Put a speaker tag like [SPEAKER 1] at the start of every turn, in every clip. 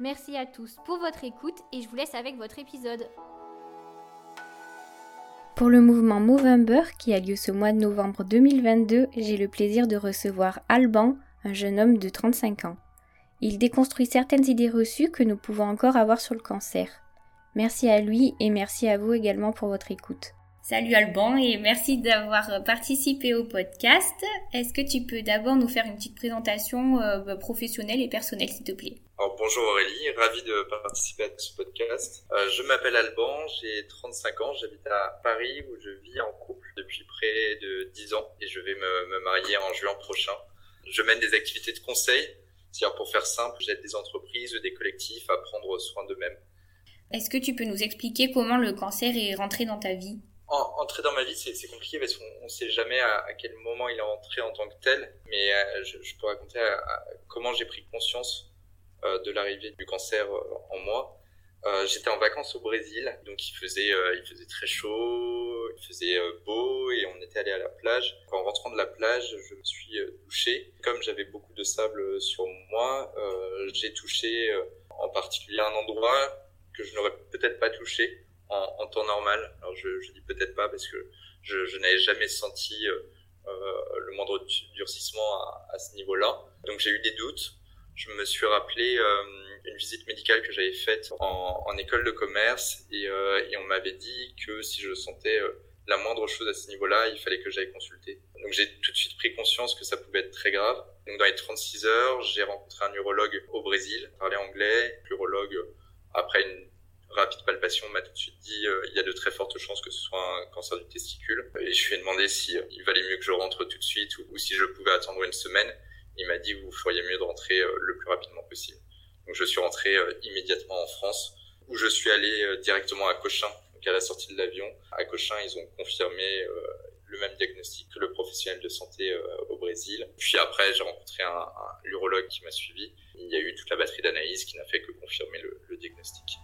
[SPEAKER 1] Merci à tous pour votre écoute et je vous laisse avec votre épisode. Pour le mouvement Movember qui a lieu ce mois de novembre 2022, j'ai le plaisir de recevoir Alban, un jeune homme de 35 ans. Il déconstruit certaines idées reçues que nous pouvons encore avoir sur le cancer. Merci à lui et merci à vous également pour votre écoute. Salut Alban et merci d'avoir participé au podcast. Est-ce que tu peux d'abord nous faire une petite présentation euh, professionnelle et personnelle s'il te plaît?
[SPEAKER 2] Alors, bonjour Aurélie, ravi de participer à ce podcast. Euh, je m'appelle Alban, j'ai 35 ans, j'habite à Paris où je vis en couple depuis près de 10 ans et je vais me, me marier en juin prochain. Je mène des activités de conseil, c'est-à-dire pour faire simple, j'aide des entreprises, des collectifs à prendre soin d'eux-mêmes.
[SPEAKER 1] Est-ce que tu peux nous expliquer comment le cancer est rentré dans ta vie?
[SPEAKER 2] Entrer dans ma vie, c'est compliqué parce qu'on ne sait jamais à, quel moment il est entré en tant que tel. Mais euh, je, peux raconter comment j'ai pris conscience euh, de l'arrivée du cancer euh, en moi. J'étais en vacances au Brésil, donc il faisait, il faisait très chaud, il faisait beau et on était allé à la plage. En rentrant de la plage, je me suis touché. Comme j'avais beaucoup de sable sur moi, j'ai touché en particulier un endroit que je n'aurais peut-être pas touché en, en, temps normal. Alors je, je dis peut-être pas parce que je, je n'avais jamais senti euh, euh le moindre durcissement à, à ce niveau-là. Donc j'ai eu des doutes. Je me suis rappelé euh, une visite médicale que j'avais faite en, en, école de commerce et, et on m'avait dit que si je sentais la moindre chose à ce niveau-là, il fallait que j'aille consulter. Donc j'ai tout de suite pris conscience que ça pouvait être très grave. Donc dans les 36 heures, j'ai rencontré un urologue au Brésil, parlait anglais, l'urologue après une rapide palpation m'a tout de suite dit euh, il y a de très fortes chances que ce soit un cancer du testicule. Et je lui ai demandé si euh, valait mieux que je rentre tout de suite ou, si je pouvais attendre une semaine. Il m'a dit vous feriez mieux de rentrer euh, le plus rapidement possible. Donc je suis rentré immédiatement en France où je suis allé directement à Cochin. Donc à la sortie de l'avion, à Cochin, ils ont confirmé le même diagnostic que le professionnel de santé au Brésil. Puis après, j'ai rencontré un, urologue qui m'a suivi. Il y a eu toute la batterie d'analyses qui n'a fait que confirmer le diagnostic.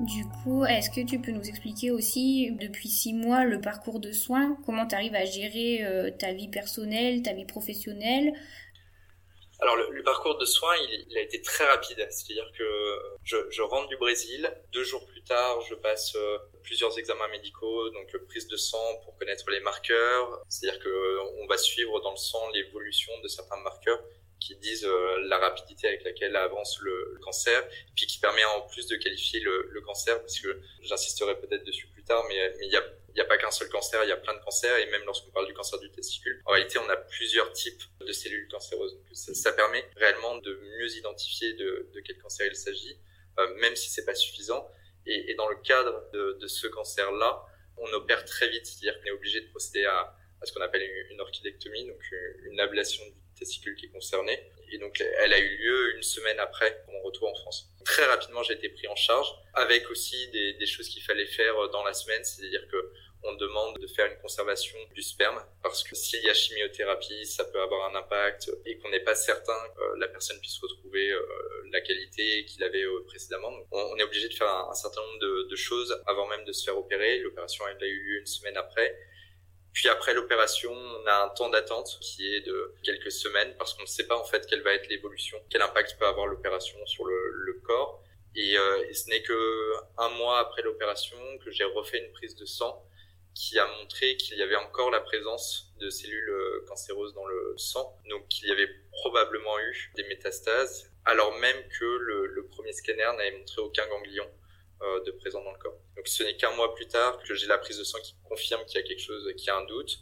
[SPEAKER 1] Du coup, est-ce que tu peux nous expliquer aussi, depuis six mois, le parcours de soins? Comment tu arrives à gérer euh, ta vie personnelle, ta vie professionnelle?
[SPEAKER 2] Alors le, parcours de soins, il, a été très rapide. C'est-à-dire que je, rentre du Brésil. Deux jours plus tard, je passe euh, plusieurs examens médicaux, donc euh, prise de sang pour connaître les marqueurs. C'est-à-dire que on va suivre dans le sang l'évolution de certains marqueurs qui disent euh, la rapidité avec laquelle avance le, cancer, puis qui permet en plus de qualifier le, cancer, parce que j'insisterai peut-être dessus plus tard, mais il n'y a pas qu'un seul cancer, il y a plein de cancers, et même lorsqu'on parle du cancer du testicule, en réalité, on a plusieurs types de cellules cancéreuses. Donc, ça, permet réellement de mieux identifier de, quel cancer il s'agit, euh, même si c'est pas suffisant. Et, dans le cadre de, ce cancer-là, on opère très vite, c'est-à-dire qu'on est obligé de procéder à, ce qu'on appelle une, orchidectomie, donc une ablation du testicule qui est concerné. Et donc, elle a eu lieu une semaine après mon retour en France. Très rapidement, j'ai été pris en charge, avec aussi des, des choses qu'il fallait faire dans la semaine, c'est-à-dire que on demande de faire une conservation du sperme parce que s'il y a chimiothérapie, ça peut avoir un impact et qu'on n'est pas certain que la personne puisse retrouver euh, la qualité qu'il avait euh, précédemment. on, est obligé de faire un, certain nombre de, choses avant même de se faire opérer. L'opération elle a eu lieu une semaine après puis après l'opération, on a un temps d'attente qui est de quelques semaines parce qu'on ne sait pas en fait quelle va être l'évolution, quel impact peut avoir l'opération sur le, corps. Et, euh, et ce n'est que un mois après l'opération que j'ai refait une prise de sang qui a montré qu'il y avait encore la présence de cellules euh, cancéreuses dans le sang, donc qu'il y avait probablement eu des métastases, alors même que le premier scanner n'avait montré aucun ganglion euh, de présent dans le corps. Donc ce n'est qu'un mois plus tard que j'ai la prise de sang qui confirme qu'il y a quelque chose, qu'il y a un doute,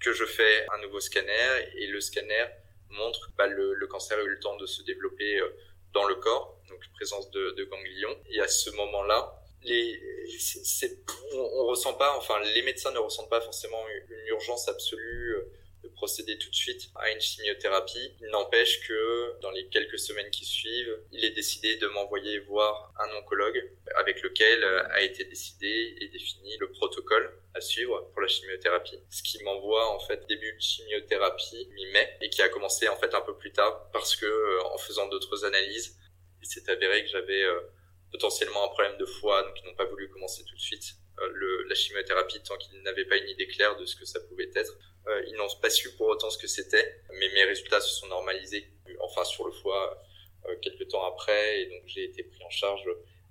[SPEAKER 2] que je fais un nouveau scanner et le scanner montre que bah, le, cancer a eu le temps de se développer euh, dans le corps, donc présence de, de ganglions. Et à ce moment-là, les, on, on, ressent pas, enfin les médecins ne ressentent pas forcément une urgence absolue euh, de procéder tout de suite à une chimiothérapie. Il n'empêche que dans les quelques semaines qui suivent, il est décidé de m'envoyer voir un oncologue avec lequel a été décidé et défini le protocole à suivre pour la chimiothérapie. Ce qui m'envoie en fait début de chimiothérapie mi-mai et qui a commencé en fait un peu plus tard parce que euh, en faisant d'autres analyses, il s'est avéré que j'avais euh, potentiellement un problème de foie, donc ils n'ont pas voulu commencer tout de suite euh, le, la chimiothérapie tant qu'ils n'avaient pas une idée claire de ce que ça pouvait être. Euh, ils n'ont pas su pour autant ce que c'était, mais mes résultats se sont normalisés, enfin sur le foie, euh, quelques temps après, et donc j'ai été pris en charge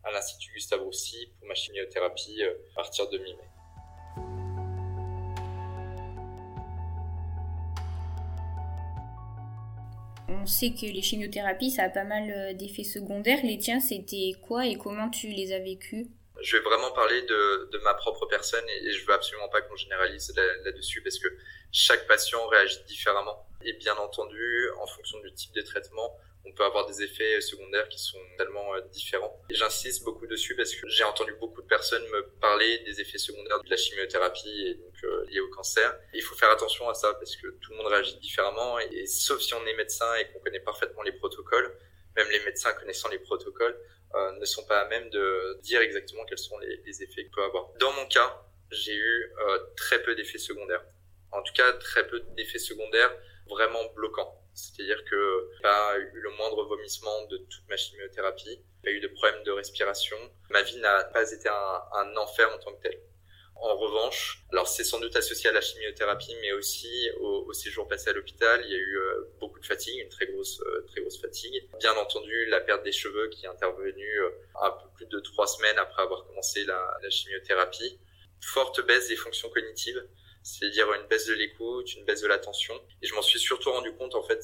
[SPEAKER 2] à l'Institut Gustave Roussy pour ma chimiothérapie à partir de mi-mai.
[SPEAKER 1] On sait que les chimiothérapies, ça a pas mal d'effets secondaires. Les tiens, c'était quoi et comment tu les as vécus
[SPEAKER 2] je vais vraiment parler de, de ma propre personne et, je veux absolument pas qu'on généralise là-dessus parce que chaque patient réagit différemment. Et bien entendu, en fonction du type de traitement, on peut avoir des effets secondaires qui sont tellement euh, différents. J'insiste beaucoup dessus parce que j'ai entendu beaucoup de personnes me parler des effets secondaires de la chimiothérapie et donc euh, liés au cancer. il faut faire attention à ça parce que tout le monde réagit différemment et sauf si on est médecin et qu'on connaît parfaitement les protocoles, même les médecins connaissant les protocoles, euh, ne sont pas à même de dire exactement quels sont les, effets qu'il peut avoir. Dans mon cas, j'ai eu euh, très peu d'effets secondaires. En tout cas, très peu d'effets secondaires vraiment bloquants. C'est-à-dire que pas eu le moindre vomissement de toute ma chimiothérapie, pas eu de problème de respiration. Ma vie n'a pas été un enfer en tant que tel. En revanche, alors c'est sans doute associé à la chimiothérapie, mais aussi au, au séjour passé à l'hôpital, il y a eu euh, beaucoup de fatigue, une très grosse, euh, très grosse fatigue. Bien entendu, la perte des cheveux qui est intervenue euh, un peu plus de trois semaines après avoir commencé la, la chimiothérapie. Forte baisse des fonctions cognitives, c'est-à-dire une baisse de l'écoute, une baisse de l'attention. Et je m'en suis surtout rendu compte en fait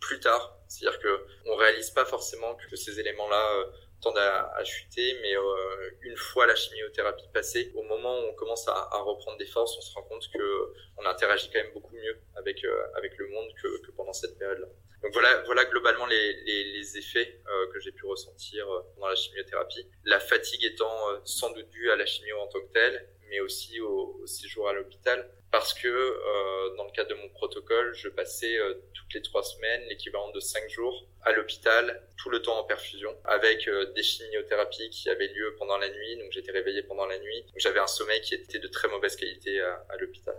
[SPEAKER 2] plus tard, c'est-à-dire que on réalise pas forcément que ces éléments-là tendent à, à chuter, mais euh, une fois la chimiothérapie passée, au moment où on commence à, à, reprendre des forces, on se rend compte que on interagit quand même beaucoup mieux avec euh, avec le monde que, que pendant cette période-là. Donc voilà, voilà globalement les, les, les effets euh, que j'ai pu ressentir euh, pendant la chimiothérapie. La fatigue étant euh, sans doute due à la chimio en tant que telle, mais aussi au, au séjour à l'hôpital. Parce que euh, dans le cadre de mon protocole, je passais euh, toutes les trois semaines l'équivalent de cinq jours à l'hôpital, tout le temps en perfusion, avec euh, des chimiothérapies qui avaient lieu pendant la nuit, donc j'étais réveillé pendant la nuit, j'avais un sommeil qui était de très mauvaise qualité à, à l'hôpital.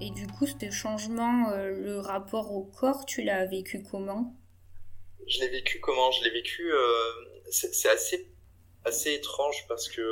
[SPEAKER 1] Et du coup, ce changement, le rapport au corps, tu l'as vécu comment?
[SPEAKER 2] Je l'ai vécu comment? Je l'ai vécu, euh, c'est assez assez étrange parce que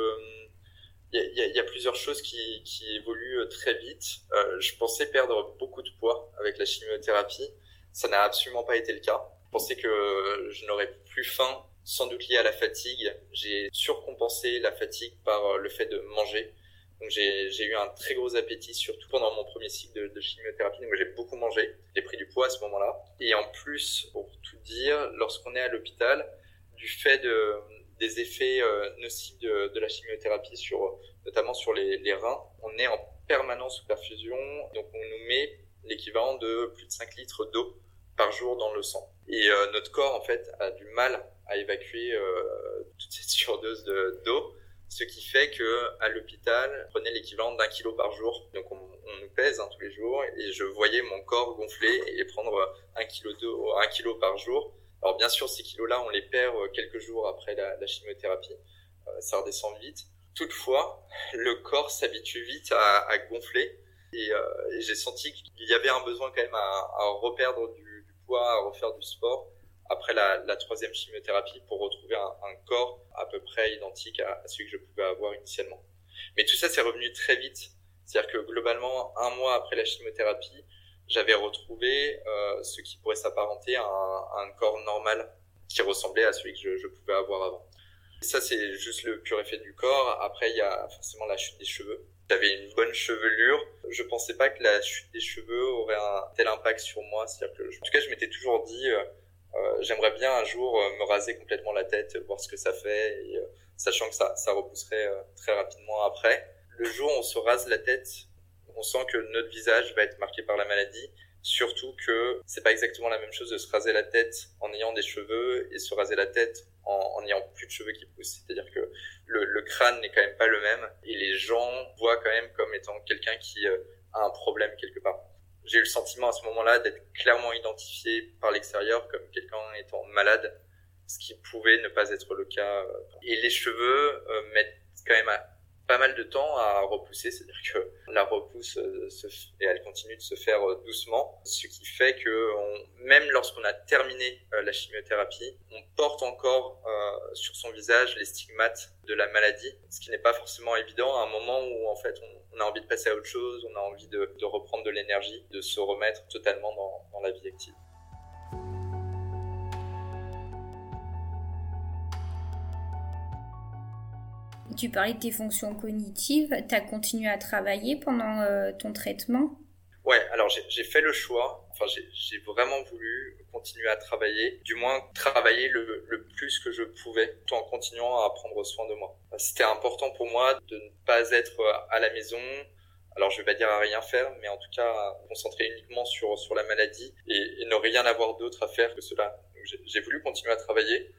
[SPEAKER 2] il y, y, y a, plusieurs choses qui, qui évoluent euh, très vite. Euh, je pensais perdre beaucoup de poids avec la chimiothérapie. Ça n'a absolument pas été le cas. Je pensais que je n'aurais plus faim, sans doute lié à la fatigue. J'ai surcompensé la fatigue par euh, le fait de manger. Donc j'ai eu un très gros appétit, surtout pendant mon premier cycle de, chimiothérapie. Donc j'ai beaucoup mangé. J'ai pris du poids à ce moment-là. Et en plus, pour tout dire, lorsqu'on est à l'hôpital, du fait de des effets euh, nocifs de, de, la chimiothérapie sur notamment sur les, les, reins. On est en permanence sous perfusion, donc on nous met l'équivalent de plus de 5 litres d'eau par jour dans le sang. Et euh, notre corps en fait a du mal à évacuer euh, toute cette surdose d'eau, ce qui fait que à l'hôpital, prenait l'équivalent d'un kilo par jour. Donc on, on nous pèse hein, tous les jours et je voyais mon corps gonfler et prendre un kilo un kilo par jour alors bien sûr, ces kilos-là, on les perd euh, quelques jours après la, la chimiothérapie. Euh, ça redescend vite. Toutefois, le corps s'habitue vite à, à, gonfler et, euh, j'ai senti qu'il y avait un besoin quand même à, à reperdre du, du, poids, à refaire du sport après la, la troisième chimiothérapie pour retrouver un, un, corps à peu près identique à, celui que je pouvais avoir initialement. Mais tout ça, c'est revenu très vite. C'est-à-dire que globalement, un mois après la chimiothérapie, j'avais retrouvé euh, ce qui pourrait s'apparenter à, à, un corps normal qui ressemblait à celui que je, je pouvais avoir avant. Et ça, c'est juste le pur effet du corps. Après, il y a forcément la chute des cheveux. J'avais une bonne chevelure. Je pensais pas que la chute des cheveux aurait un tel impact sur moi. C'est-à-dire que, en tout cas, je m'étais toujours dit, euh, j'aimerais bien un jour euh, me raser complètement la tête, voir ce que ça fait, euh, sachant que ça, repousserait euh, très rapidement après. Le jour où on se rase la tête, on sent que notre visage va être marqué par la maladie. Surtout que c'est pas exactement la même chose de se raser la tête en ayant des cheveux et se raser la tête en, en ayant plus de cheveux qui poussent. C'est-à-dire que le, le, crâne n'est quand même pas le même et les gens voient quand même comme étant quelqu'un qui a un problème quelque part. J'ai eu le sentiment à ce moment-là d'être clairement identifié par l'extérieur comme quelqu'un étant malade, ce qui pouvait ne pas être le cas. Et les cheveux mettent quand même pas mal de temps à repousser, c'est-à-dire que la repousse euh, et elle continue de se faire euh, doucement, ce qui fait que même lorsqu'on a terminé euh, la chimiothérapie, on porte encore sur son visage les stigmates de la maladie, ce qui n'est pas forcément évident à un moment où en fait on, a envie de passer à autre chose, on a envie de, reprendre de l'énergie, de se remettre totalement dans la vie active.
[SPEAKER 1] Tu parlais de tes fonctions cognitives. Tu as continué à travailler pendant euh, ton traitement?
[SPEAKER 2] Ouais, alors j'ai fait le choix. Enfin, j'ai vraiment voulu continuer à travailler, du moins travailler le, plus que je pouvais, tout en continuant à prendre soin de moi. C'était important pour moi de ne pas être à la maison. Alors, je vais pas dire à rien faire, mais en tout cas, à concentrer uniquement sur, sur la maladie et ne rien avoir d'autre à faire que cela. J'ai voulu continuer à travailler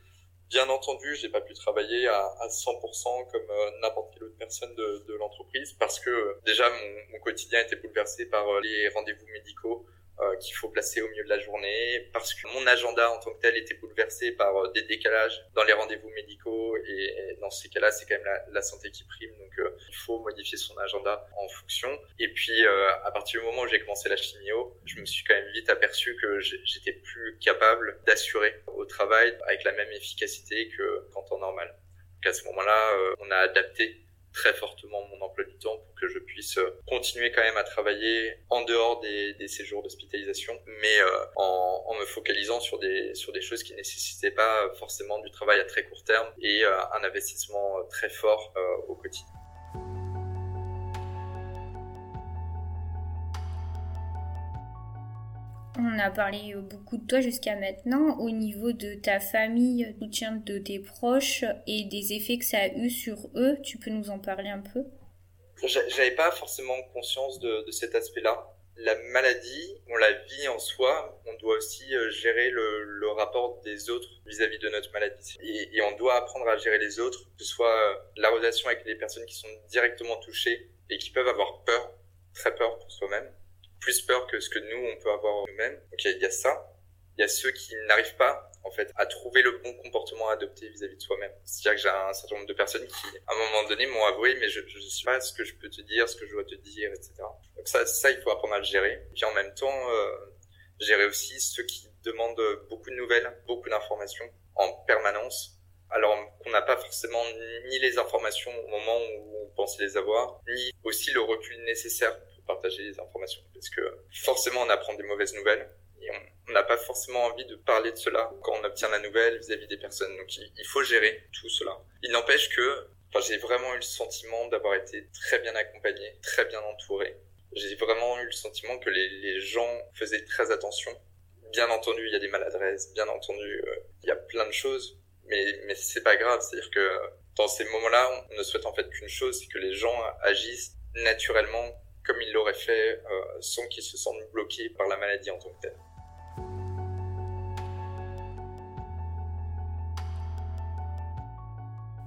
[SPEAKER 2] Bien entendu, j'ai pas pu travailler à, à 100% comme euh, n'importe quelle autre personne de, l'entreprise parce que euh, déjà mon, mon, quotidien était bouleversé par euh, les rendez-vous médicaux, euh, qu'il faut placer au milieu de la journée, parce que mon agenda en tant que tel était bouleversé par euh, des décalages dans les rendez-vous médicaux, et, dans ces cas-là, c'est quand même la, santé qui prime, donc euh, il faut modifier son agenda en fonction. Et puis, à partir du moment où j'ai commencé la chimio, je me suis quand même vite aperçu que j'étais plus capable d'assurer au travail avec la même efficacité que qu'en temps normal. Donc à ce moment-là, on a adapté très fortement mon emploi du temps pour que je puisse euh, continuer quand même à travailler en dehors des, des séjours d'hospitalisation, mais euh, en, en, me focalisant sur des, sur des choses qui nécessitaient pas forcément du travail à très court terme et euh, un investissement très fort au quotidien.
[SPEAKER 1] On a parlé beaucoup de toi jusqu'à maintenant. Au niveau de ta famille, soutien de tes proches et des effets que ça a eu sur eux, tu peux nous en parler un peu?
[SPEAKER 2] J'avais pas forcément conscience de, cet aspect-là. La maladie, on la vit en soi, on doit aussi euh, gérer le, rapport des autres vis-à-vis de notre maladie. Et, et, on doit apprendre à gérer les autres, que ce soit euh, la relation avec les personnes qui sont directement touchées et qui peuvent avoir peur, très peur pour soi-même, plus peur que ce que nous, on peut avoir nous-mêmes. Donc il y, a ça. Il y a ceux qui n'arrivent pas en fait à trouver le bon comportement à adopter vis-à-vis de soi-même. C'est-à-dire que j'ai un certain nombre de personnes qui, à un moment donné, m'ont avoué, mais je ne sais pas ce que je peux te dire, ce que je dois te dire, etc. Donc ça, ça, il faut apprendre à le gérer. Puis en même temps, euh, gérer aussi ceux qui demandent beaucoup de nouvelles, beaucoup d'informations en permanence alors qu'on n'a pas forcément ni les informations au moment où on pensait les avoir, ni aussi le recul nécessaire partager les informations parce que forcément on apprend des mauvaises nouvelles et on n'a pas forcément envie de parler de cela quand on obtient la nouvelle vis-à-vis des personnes. Donc il, faut gérer tout cela. Il n'empêche que enfin, j'ai vraiment eu le sentiment d'avoir été très bien accompagné, très bien entouré. J'ai vraiment eu le sentiment que les, les, gens faisaient très attention. Bien entendu, il y a des maladresses, bien entendu, euh, il y a plein de choses, mais, mais c'est pas grave. C'est-à-dire que dans ces moments-là, on ne souhaite en fait qu'une chose, c'est que les gens agissent naturellement comme il l'aurait fait euh, sans qu'il se sente bloqué par la maladie en tant que telle.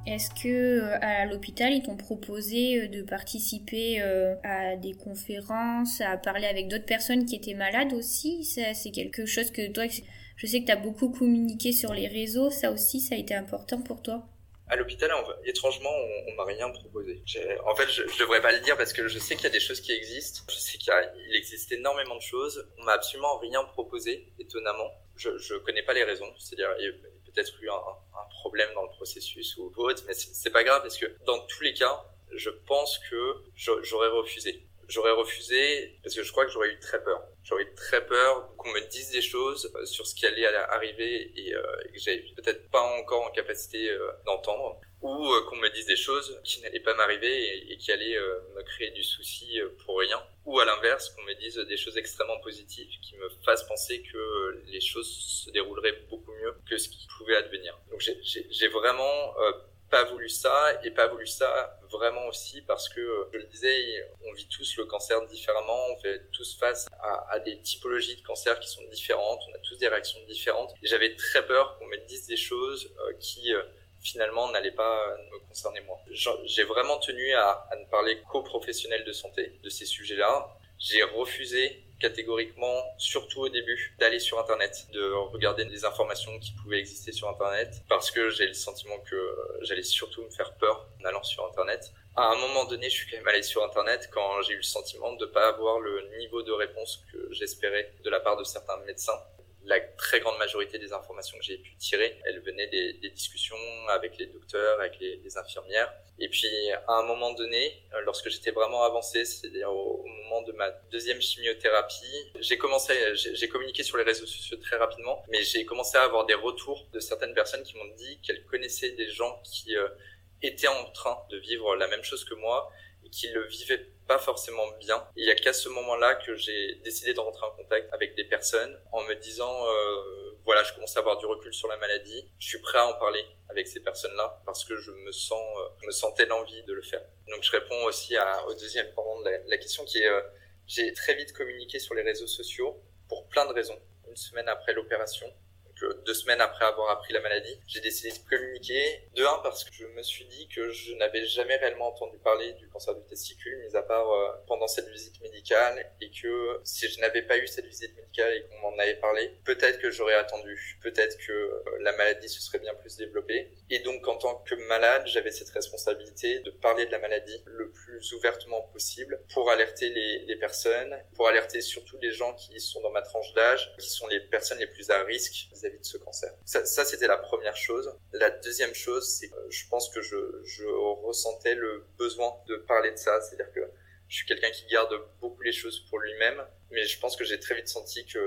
[SPEAKER 1] Est-ce que euh, à l'hôpital ils t'ont proposé euh, de participer à des conférences, à parler avec d'autres personnes qui étaient malades aussi? C'est quelque chose que toi, je sais que tu as beaucoup communiqué sur les réseaux, ça aussi ça a été important pour toi?
[SPEAKER 2] À l'hôpital, étrangement, on, on m'a rien proposé. En fait, je, je devrais pas le dire parce que je sais qu'il y a des choses qui existent. Je sais qu'il existe énormément de choses. On m'a absolument rien proposé, étonnamment. Je, je connais pas les raisons. C'est-à-dire, il y a peut-être eu un, un, problème dans le processus ou autre, mais c'est pas grave parce que dans tous les cas, je pense que j'aurais refusé j'aurais refusé parce que je crois que j'aurais eu très peur. J'aurais très peur qu'on me dise des choses euh, sur ce qui allait arriver et, euh, et que j'avais peut-être pas encore en capacité euh, d'entendre ou qu'on me dise des choses qui n'allaient pas m'arriver et, qui allaient me créer du souci pour rien ou à l'inverse qu'on me dise des choses extrêmement positives qui me fassent penser que les choses se dérouleraient beaucoup mieux que ce qui pouvait advenir. Donc j'ai vraiment pas voulu ça et pas voulu ça vraiment aussi parce que, je le disais, on vit tous le cancer différemment, on fait tous face à, des typologies de cancer qui sont différentes, on a tous des réactions différentes. J'avais très peur qu'on me dise des choses euh, qui euh, finalement n'allait pas me concerner moi. J'ai vraiment tenu à ne parler qu'aux professionnels de santé de ces sujets-là. J'ai refusé catégoriquement, surtout au début, d'aller sur Internet, de regarder des informations qui pouvaient exister sur Internet, parce que j'ai le sentiment que j'allais surtout me faire peur en allant sur Internet. À un moment donné, je suis quand même allé sur Internet quand j'ai eu le sentiment de ne pas avoir le niveau de réponse que j'espérais de la part de certains médecins la très grande majorité des informations que j'ai pu tirer, elles venaient des, discussions avec les docteurs, avec les, infirmières. Et puis, à un moment donné, lorsque j'étais vraiment avancé, c'est-à-dire au, moment de ma deuxième chimiothérapie, j'ai commencé, j'ai communiqué sur les réseaux sociaux très rapidement, mais j'ai commencé à avoir des retours de certaines personnes qui m'ont dit qu'elles connaissaient des gens qui euh, étaient en train de vivre la même chose que moi et qui le vivaient pas forcément bien. Il y a qu'à ce moment-là que j'ai décidé de rentrer en contact avec des personnes en me disant euh, voilà, je commence à avoir du recul sur la maladie, je suis prêt à en parler avec ces personnes-là parce que je me sens, euh, me sentais l'envie de le faire. Donc je réponds aussi à, au deuxième pendant de la, question qui est euh, j'ai très vite communiqué sur les réseaux sociaux pour plein de raisons. Une semaine après l'opération, deux semaines après avoir appris la maladie, j'ai décidé de communiquer. De un, parce que je me suis dit que je n'avais jamais réellement entendu parler du cancer du testicule, mis à part euh, pendant cette visite médicale, et que si je n'avais pas eu cette visite médicale et qu'on m'en avait parlé, peut-être que j'aurais attendu, peut-être que euh, la maladie se serait bien plus développée. Et donc, en tant que malade, j'avais cette responsabilité de parler de la maladie le plus ouvertement possible pour alerter les, les personnes, pour alerter surtout les gens qui sont dans ma tranche d'âge, qui sont les personnes les plus à risque de ce cancer. Ça, c'était la première chose. La deuxième chose, c'est que je pense que je, ressentais le besoin de parler de ça. C'est-à-dire que je suis quelqu'un qui garde beaucoup les choses pour lui-même, mais je pense que j'ai très vite senti que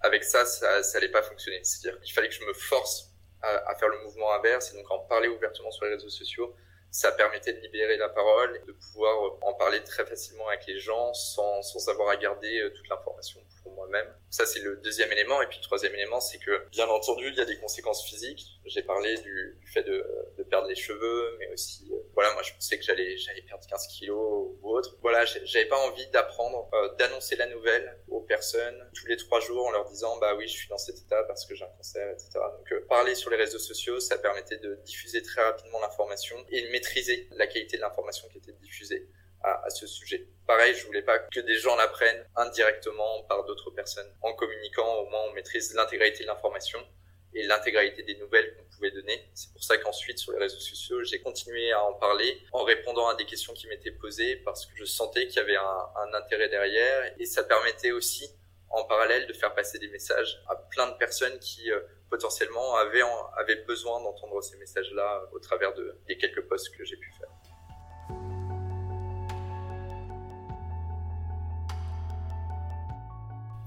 [SPEAKER 2] avec ça, ça, ça allait pas fonctionner. C'est-à-dire qu'il fallait que je me force à, à, faire le mouvement inverse et donc en parler ouvertement sur les réseaux sociaux. Ça permettait de libérer la parole de pouvoir en parler très facilement avec les gens sans, sans avoir à garder euh, toute l'information moi-même. Ça, c'est le deuxième élément. Et puis le troisième élément, c'est que, bien entendu, il y a des conséquences physiques. J'ai parlé du, du fait de, de, perdre les cheveux, mais aussi, euh, voilà, moi, je pensais que j'allais, j'allais perdre 15 kilos ou autre. Voilà, j'avais pas envie d'apprendre, euh, d'annoncer la nouvelle aux personnes tous les trois jours en leur disant, bah oui, je suis dans cet état parce que j'ai un cancer, etc. Donc, euh, parler sur les réseaux sociaux, ça permettait de diffuser très rapidement l'information et de maîtriser la qualité de l'information qui était diffusée à, à, ce sujet. Pareil, je voulais pas que des gens l'apprennent indirectement par d'autres personnes. En communiquant, au moins, on maîtrise l'intégralité de l'information et l'intégralité des nouvelles qu'on pouvait donner. C'est pour ça qu'ensuite, sur les réseaux sociaux, j'ai continué à en parler en répondant à des questions qui m'étaient posées parce que je sentais qu'il y avait un, un intérêt derrière et ça permettait aussi, en parallèle, de faire passer des messages à plein de personnes qui euh, potentiellement avaient, avaient besoin d'entendre ces messages-là au travers de, des quelques posts que j'ai pu faire.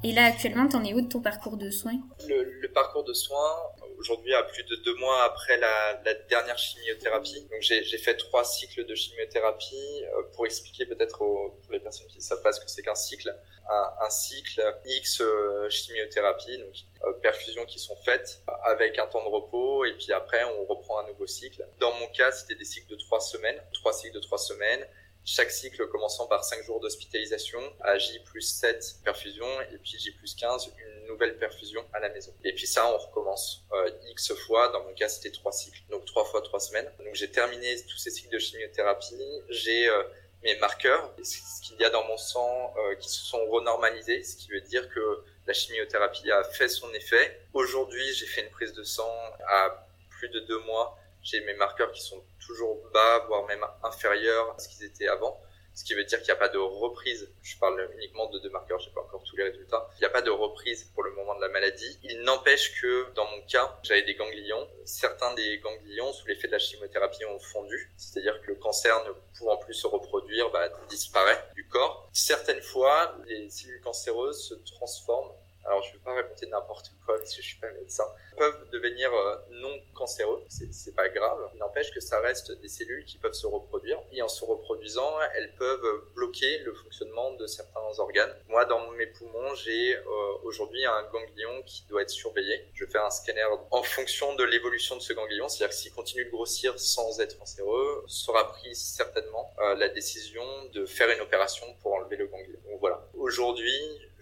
[SPEAKER 1] Et là, actuellement, t'en es où de ton parcours de soins?
[SPEAKER 2] Le, parcours de soins, aujourd'hui, à plus de deux mois après la, dernière chimiothérapie. Donc, j'ai fait trois cycles de chimiothérapie. Euh, pour expliquer peut-être pour les personnes qui ne savent pas ce que c'est qu'un cycle, un, un, cycle X euh, chimiothérapie, donc euh, perfusions qui sont faites avec un temps de repos, et puis après, on reprend un nouveau cycle. Dans mon cas, c'était des cycles de trois semaines, trois cycles de trois semaines chaque cycle commençant par 5 jours d'hospitalisation, à J plus 7 perfusions et puis J plus 15 une nouvelle perfusion à la maison. Et puis ça, on recommence euh, X fois. Dans mon cas, c'était 3 cycles, donc 3 fois 3 semaines. Donc j'ai terminé tous ces cycles de chimiothérapie. J'ai euh, mes marqueurs, ce qu'il y a dans mon sang euh, qui se sont renormalisés, ce qui veut dire que la chimiothérapie a fait son effet. Aujourd'hui, j'ai fait une prise de sang à plus de 2 mois j'ai mes marqueurs qui sont toujours bas, voire même inférieurs à ce qu'ils étaient avant. Ce qui veut dire qu'il n'y a pas de reprise. Je parle uniquement de deux marqueurs, j'ai pas encore tous les résultats. Il n'y a pas de reprise pour le moment de la maladie. Il n'empêche que dans mon cas, j'avais des ganglions. Certains des ganglions, sous l'effet de la chimiothérapie, ont fondu. C'est-à-dire que le cancer ne pouvant plus se reproduire, bah, disparaît du corps. Certaines fois, les cellules cancéreuses se transforment alors je ne vais pas raconter n'importe quoi parce que je suis pas médecin, peuvent devenir euh, non cancéreux, c'est pas grave. N'empêche que ça reste des cellules qui peuvent se reproduire et en se reproduisant, elles peuvent bloquer le fonctionnement de certains organes. Moi, dans mes poumons, j'ai euh, aujourd'hui un ganglion qui doit être surveillé. Je fais un scanner en fonction de l'évolution de ce ganglion, c'est-à-dire que s'il continue de grossir sans être cancéreux, sera prise certainement euh, la décision de faire une opération pour enlever le ganglion. Donc voilà. Aujourd'hui,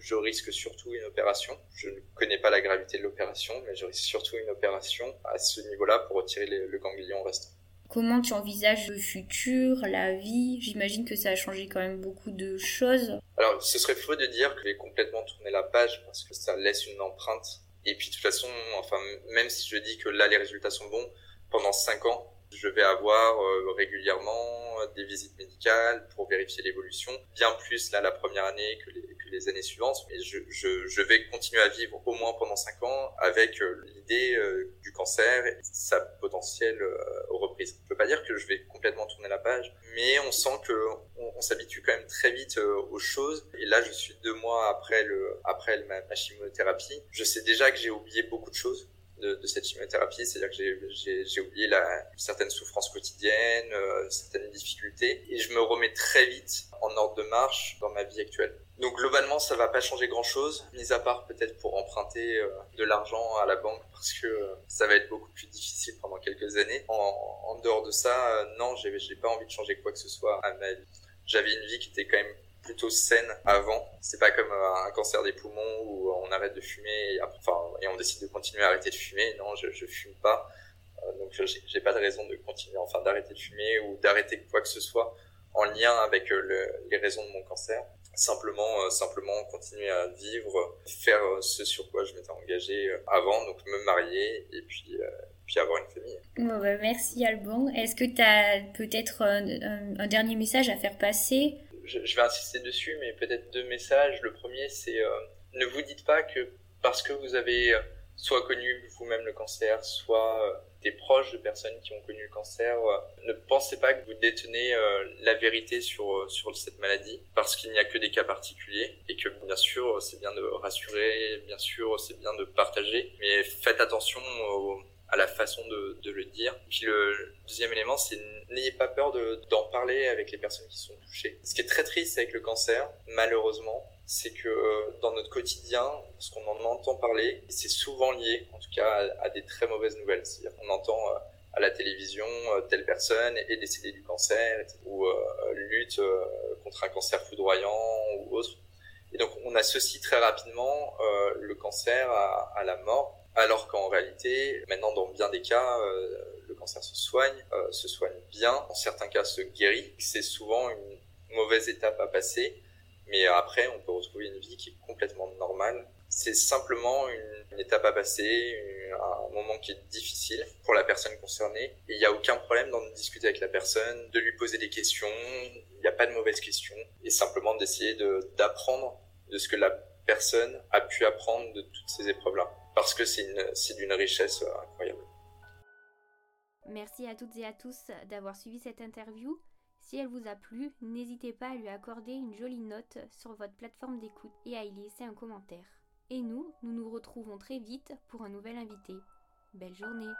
[SPEAKER 2] je risque surtout une opération. Je ne connais pas la gravité de l'opération, mais je risque surtout une opération à ce niveau-là pour retirer le ganglion restant.
[SPEAKER 1] Comment tu envisages le futur, la vie? J'imagine que ça a changé quand même beaucoup de choses.
[SPEAKER 2] Alors, ce serait faux de dire que je vais complètement tourner la page parce que ça laisse une empreinte. Et puis, de toute façon, enfin, même si je dis que là, les résultats sont bons, pendant 5 ans, je vais avoir euh, régulièrement des visites médicales pour vérifier l'évolution, bien plus là la première année que les, que les années suivantes. Mais je, je, je, vais continuer à vivre au moins pendant cinq ans avec euh, l'idée euh, du cancer et sa potentielle reprise. Je peux pas dire que je vais complètement tourner la page, mais on sent que on, on s'habitue quand même très vite aux choses. Et là, je suis deux mois après le après ma, ma chimiothérapie. Je sais déjà que j'ai oublié beaucoup de choses de, de cette chimiothérapie, c'est-à-dire que j'ai oublié la, certaines souffrances quotidiennes, euh, certaines difficultés, et je me remets très vite en ordre de marche dans ma vie actuelle. Donc globalement, ça va pas changer grand-chose, mis à part peut-être pour emprunter euh, de l'argent à la banque, parce que euh, ça va être beaucoup plus difficile pendant quelques années. En, en dehors de ça, non, j'ai pas envie de changer quoi que ce soit à ma vie. J'avais une vie qui était quand même plutôt saine avant. C'est pas comme euh, un cancer des poumons où on arrête de fumer et, enfin, et on décide de continuer à arrêter de fumer. Non, je, je fume pas. Euh, donc j'ai pas de raison de continuer, enfin d'arrêter de fumer ou d'arrêter quoi que ce soit en lien avec euh, le, les raisons de mon cancer. Simplement, simplement continuer à vivre, faire ce sur quoi je m'étais engagé avant, donc me marier et puis puis avoir une famille.
[SPEAKER 1] Bah, merci Alban. Est-ce que tu as peut-être un, dernier message à faire passer
[SPEAKER 2] je, vais insister dessus, mais peut-être deux messages. Le premier, c'est euh, ne vous dites pas que parce que vous avez euh, soit connu vous-même le cancer, soit euh, des proches de personnes qui ont connu le cancer, ne pensez pas que vous détenez la vérité sur sur cette maladie, parce qu'il n'y a que des cas particuliers et que bien sûr c'est bien de rassurer, bien sûr c'est bien de partager, mais faites attention aux à la façon de, de, le dire. Puis le deuxième élément, c'est n'ayez pas peur d'en parler avec les personnes qui sont touchées. Ce qui est très triste avec le cancer, malheureusement, c'est que euh, dans notre quotidien, ce qu'on en entend parler, c'est souvent lié, en tout cas, à, des très mauvaises nouvelles. C'est-à-dire qu'on entend euh, à la télévision euh, telle personne est décédée du cancer, ou lutte contre un cancer foudroyant ou autre. Et donc on associe très rapidement le cancer à, à la mort alors qu'en réalité, maintenant dans bien des cas, euh, le cancer se soigne, euh, se soigne bien, en certains cas se guérit. C'est souvent une mauvaise étape à passer, mais après on peut retrouver une vie qui est complètement normale. C'est simplement une, étape à passer, un moment qui est difficile pour la personne concernée. Il n'y a aucun problème d'en discuter avec la personne, de lui poser des questions. Il n'y a pas de mauvaises questions. Et simplement d'essayer d'apprendre de ce que la personne a pu apprendre de toutes ces épreuves-là parce que c'est d'une richesse euh, incroyable.
[SPEAKER 1] Merci à toutes et à tous d'avoir suivi cette interview. Si elle vous a plu, n'hésitez pas à lui accorder une jolie note sur votre plateforme d'écoute et à y laisser un commentaire. Et nous, nous nous retrouvons très vite pour un nouvel invité. Belle journée